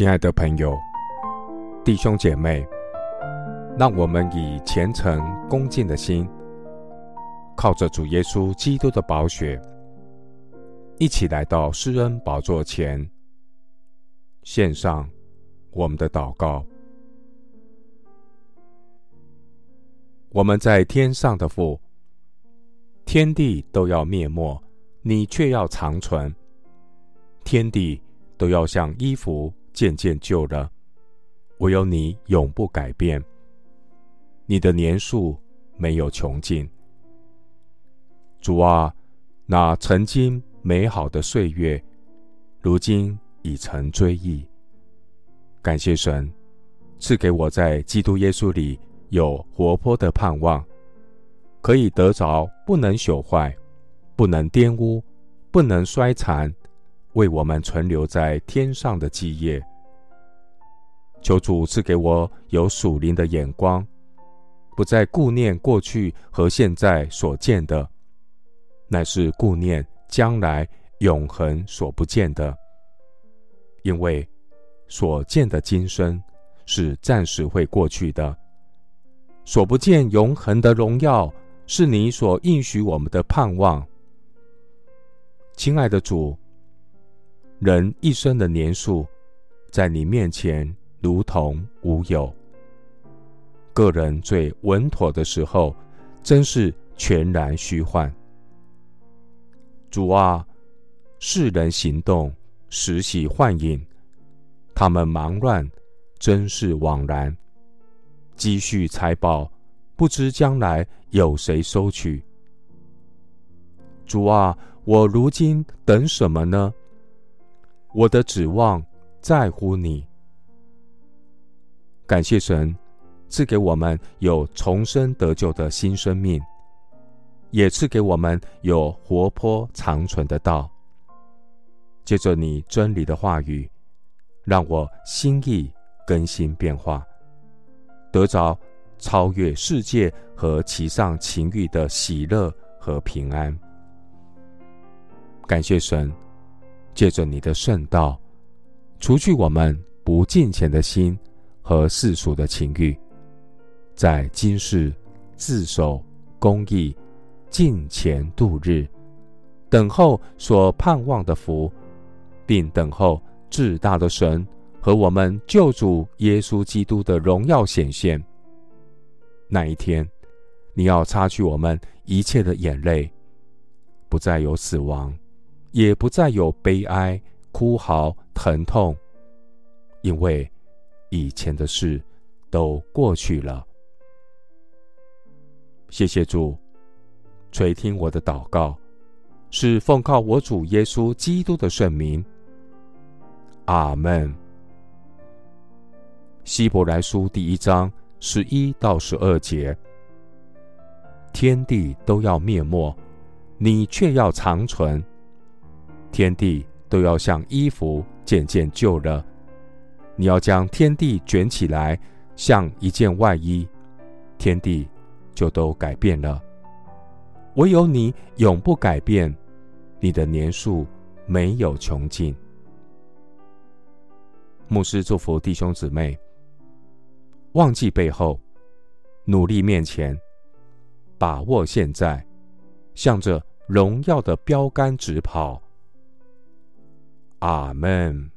亲爱的朋友、弟兄姐妹，让我们以虔诚恭敬的心，靠着主耶稣基督的宝血，一起来到施恩宝座前，献上我们的祷告。我们在天上的父，天地都要灭没，你却要长存；天地都要像衣服渐渐旧了，唯有你永不改变。你的年数没有穷尽。主啊，那曾经美好的岁月，如今已成追忆。感谢神赐给我在基督耶稣里有活泼的盼望，可以得着不能朽坏、不能玷污、不能衰残，为我们存留在天上的基业。求主赐给我有属灵的眼光，不再顾念过去和现在所见的。乃是顾念将来永恒所不见的，因为所见的今生是暂时会过去的，所不见永恒的荣耀是你所应许我们的盼望。亲爱的主，人一生的年数在你面前如同无有，个人最稳妥的时候，真是全然虚幻。主啊，世人行动实系幻影，他们忙乱，真是枉然。积蓄财宝，不知将来有谁收取。主啊，我如今等什么呢？我的指望在乎你。感谢神赐给我们有重生得救的新生命。也赐给我们有活泼长存的道。借着你真理的话语，让我心意更新变化，得着超越世界和其上情欲的喜乐和平安。感谢神，借着你的圣道，除去我们不敬虔的心和世俗的情欲，在今世自守公义。敬虔度日，等候所盼望的福，并等候至大的神和我们救主耶稣基督的荣耀显现。那一天，你要擦去我们一切的眼泪，不再有死亡，也不再有悲哀、哭嚎、疼痛，因为以前的事都过去了。谢谢主。垂听我的祷告，是奉靠我主耶稣基督的圣名。阿门。希伯来书第一章十一到十二节：天地都要灭没，你却要长存；天地都要像衣服渐渐旧了，你要将天地卷起来，像一件外衣，天地就都改变了。唯有你永不改变，你的年数没有穷尽。牧师祝福弟兄姊妹，忘记背后，努力面前，把握现在，向着荣耀的标杆直跑。阿门。